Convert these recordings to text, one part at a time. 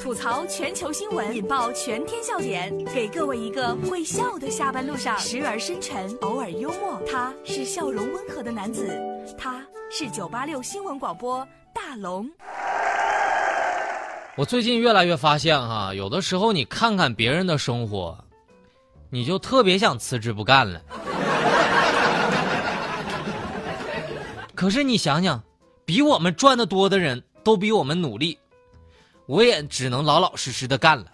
吐槽全球新闻，引爆全天笑点，给各位一个会笑的下班路上，时而深沉，偶尔幽默。他是笑容温和的男子，他是九八六新闻广播大龙。我最近越来越发现哈，有的时候你看看别人的生活，你就特别想辞职不干了。可是你想想，比我们赚的多的人都比我们努力。我也只能老老实实的干了。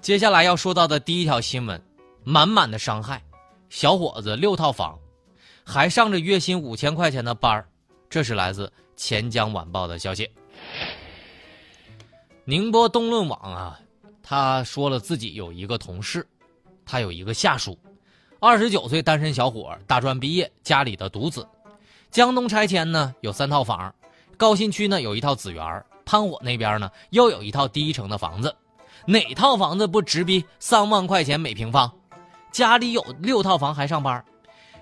接下来要说到的第一条新闻，满满的伤害。小伙子六套房，还上着月薪五千块钱的班儿。这是来自钱江晚报的消息。宁波东论网啊，他说了自己有一个同事，他有一个下属，二十九岁单身小伙，大专毕业，家里的独子。江东拆迁呢有三套房。高新区呢有一套紫园，潘火那边呢又有一套第一城的房子，哪套房子不直逼三万块钱每平方？家里有六套房还上班，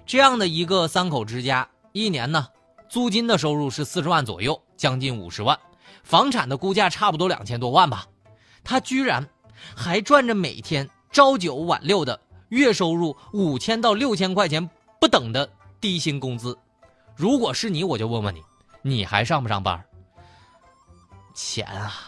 这样的一个三口之家，一年呢租金的收入是四十万左右，将近五十万，房产的估价差不多两千多万吧。他居然还赚着每天朝九晚六的月收入五千到六千块钱不等的低薪工资。如果是你，我就问问你。你还上不上班？钱啊！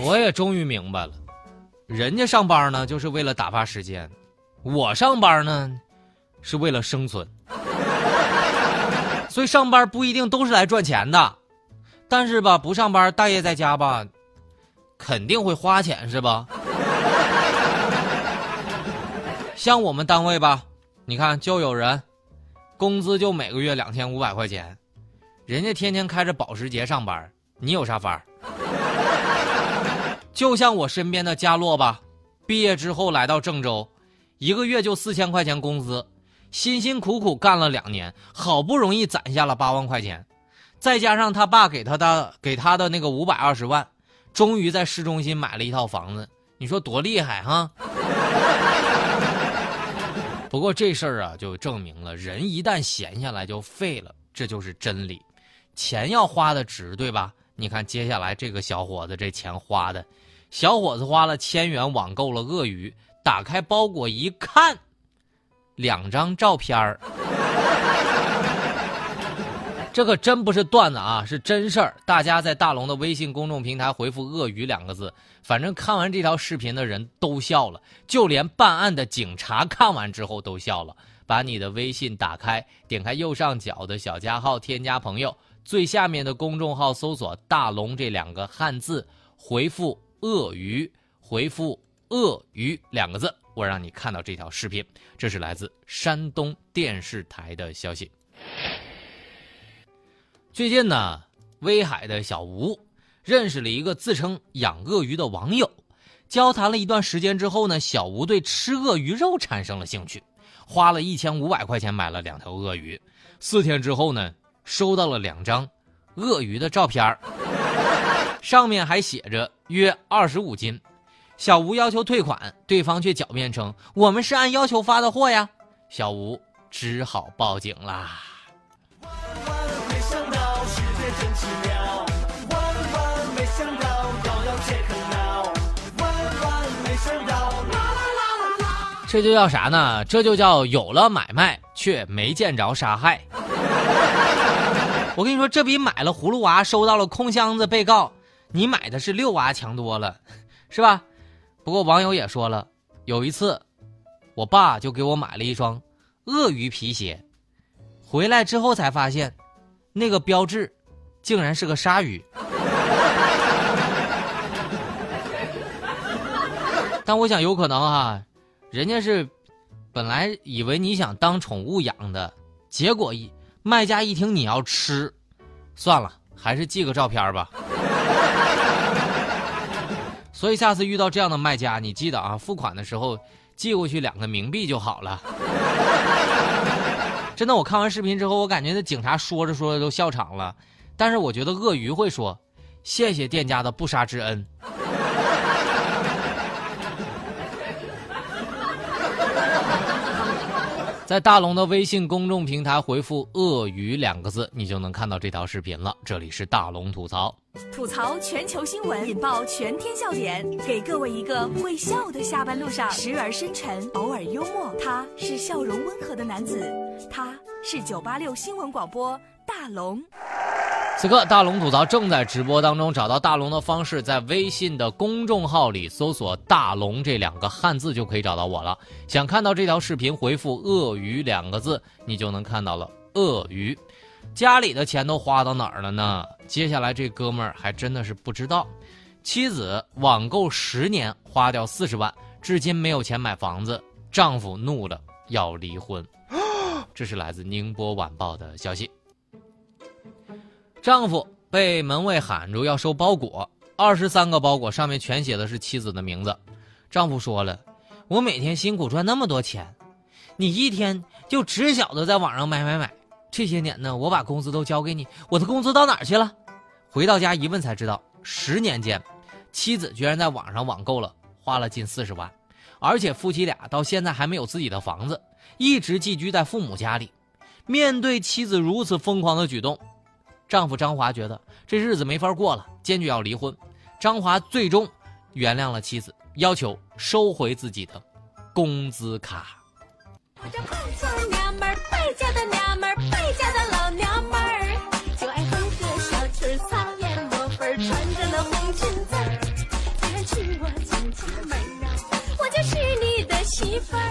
我也终于明白了，人家上班呢，就是为了打发时间。我上班呢，是为了生存，所以上班不一定都是来赚钱的，但是吧，不上班，大爷在家吧，肯定会花钱，是吧？像我们单位吧，你看就有人，工资就每个月两千五百块钱，人家天天开着保时捷上班，你有啥法儿？就像我身边的佳洛吧，毕业之后来到郑州。一个月就四千块钱工资，辛辛苦苦干了两年，好不容易攒下了八万块钱，再加上他爸给他的给他的那个五百二十万，终于在市中心买了一套房子。你说多厉害哈！不过这事儿啊，就证明了人一旦闲下来就废了，这就是真理。钱要花的值，对吧？你看接下来这个小伙子这钱花的，小伙子花了千元网购了鳄鱼。打开包裹一看，两张照片儿，这可真不是段子啊，是真事儿。大家在大龙的微信公众平台回复“鳄鱼”两个字，反正看完这条视频的人都笑了，就连办案的警察看完之后都笑了。把你的微信打开，点开右上角的小加号，添加朋友，最下面的公众号搜索“大龙”这两个汉字，回复“鳄鱼”，回复。鳄鱼两个字，我让你看到这条视频，这是来自山东电视台的消息。最近呢，威海的小吴认识了一个自称养鳄鱼的网友，交谈了一段时间之后呢，小吴对吃鳄鱼肉产生了兴趣，花了一千五百块钱买了两条鳄鱼。四天之后呢，收到了两张鳄鱼的照片上面还写着约二十五斤。小吴要求退款，对方却狡辩称：“我们是按要求发的货呀。”小吴只好报警啦。这就叫啥呢？这就叫有了买卖，却没见着杀害。我跟你说，这比买了葫芦娃收到了空箱子被告，你买的是六娃强多了，是吧？不过网友也说了，有一次，我爸就给我买了一双鳄鱼皮鞋，回来之后才发现，那个标志竟然是个鲨鱼。但我想有可能哈，人家是本来以为你想当宠物养的，结果一卖家一听你要吃，算了，还是寄个照片吧。所以下次遇到这样的卖家，你记得啊，付款的时候寄过去两个冥币就好了。真的，我看完视频之后，我感觉那警察说着说着都笑场了。但是我觉得鳄鱼会说：“谢谢店家的不杀之恩。”在大龙的微信公众平台回复“鳄鱼”两个字，你就能看到这条视频了。这里是大龙吐槽，吐槽全球新闻，引爆全天笑点，给各位一个会笑的下班路上，时而深沉，偶尔幽默。他是笑容温和的男子，他是九八六新闻广播大龙。此刻，大龙吐槽正在直播当中。找到大龙的方式，在微信的公众号里搜索“大龙”这两个汉字，就可以找到我了。想看到这条视频，回复“鳄鱼”两个字，你就能看到了。鳄鱼，家里的钱都花到哪儿了呢？接下来这哥们儿还真的是不知道。妻子网购十年花掉四十万，至今没有钱买房子，丈夫怒了要离婚。这是来自宁波晚报的消息。丈夫被门卫喊住要收包裹，二十三个包裹上面全写的是妻子的名字。丈夫说了：“我每天辛苦赚那么多钱，你一天就只晓得在网上买买买。这些年呢，我把工资都交给你，我的工资到哪儿去了？”回到家一问才知道，十年间，妻子居然在网上网购了，花了近四十万，而且夫妻俩到现在还没有自己的房子，一直寄居在父母家里。面对妻子如此疯狂的举动。丈夫张华觉得这日子没法过了，坚决要离婚。张华最终原谅了妻子，要求收回自己的工资卡。我叫胖嘴娘们儿，败家的娘们儿，媳妇儿。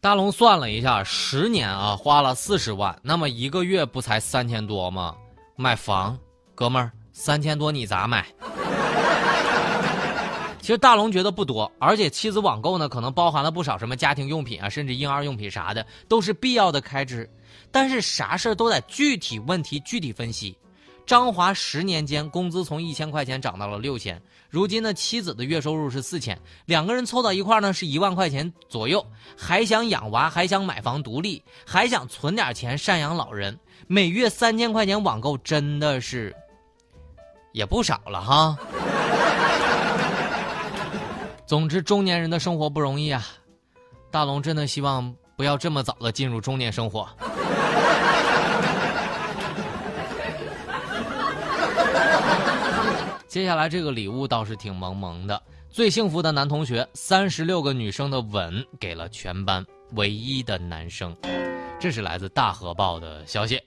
大龙算了一下，十年啊，花了四十万，那么一个月不才三千多吗？买房，哥们儿，三千多你咋买？其实大龙觉得不多，而且妻子网购呢，可能包含了不少什么家庭用品啊，甚至婴儿用品啥的，都是必要的开支。但是啥事儿都得具体问题具体分析。张华十年间工资从一千块钱涨到了六千，如今呢，妻子的月收入是四千，两个人凑到一块呢是一万块钱左右，还想养娃，还想买房独立，还想存点钱赡养老人。每月三千块钱网购真的是也不少了哈。总之，中年人的生活不容易啊。大龙真的希望不要这么早的进入中年生活。接下来这个礼物倒是挺萌萌的。最幸福的男同学，三十六个女生的吻给了全班唯一的男生。这是来自大河报的消息。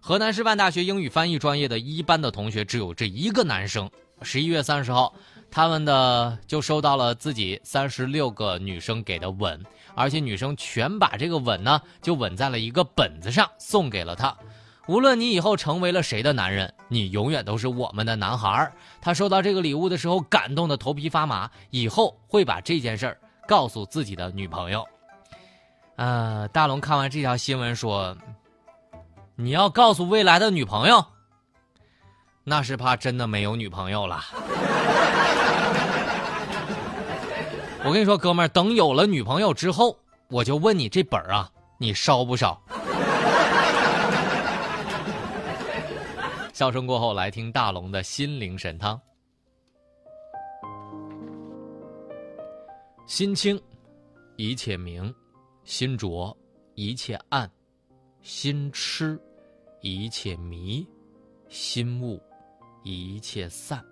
河南师范大学英语翻译专业的一班的同学只有这一个男生。十一月三十号，他们的就收到了自己三十六个女生给的吻，而且女生全把这个吻呢就吻在了一个本子上，送给了他。无论你以后成为了谁的男人，你永远都是我们的男孩。他收到这个礼物的时候，感动的头皮发麻，以后会把这件事儿告诉自己的女朋友。呃，大龙看完这条新闻说。你要告诉未来的女朋友，那是怕真的没有女朋友了。我跟你说，哥们儿，等有了女朋友之后，我就问你这本儿啊，你烧不烧？笑声过后，来听大龙的心灵神汤。心清，一切明；心浊，一切暗；心痴。一切迷，心悟，一切散。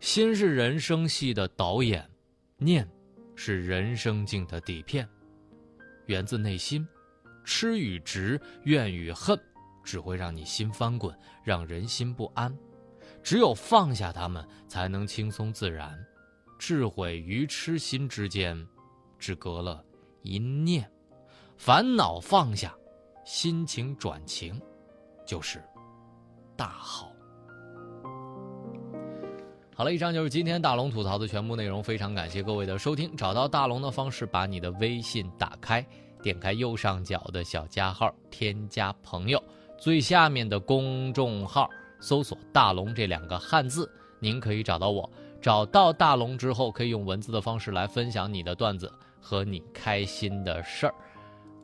心是人生戏的导演，念是人生境的底片。源自内心，痴与执，怨与恨，只会让你心翻滚，让人心不安。只有放下他们，才能轻松自然。智慧与痴心之间，只隔了一念。烦恼放下，心情转晴。就是大好。好了，以上就是今天大龙吐槽的全部内容。非常感谢各位的收听。找到大龙的方式，把你的微信打开，点开右上角的小加号，添加朋友，最下面的公众号搜索“大龙”这两个汉字，您可以找到我。找到大龙之后，可以用文字的方式来分享你的段子和你开心的事儿。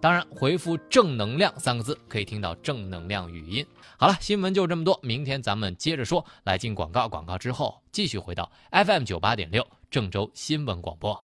当然，回复“正能量”三个字可以听到正能量语音。好了，新闻就这么多，明天咱们接着说。来进广告，广告之后继续回到 FM 九八点六郑州新闻广播。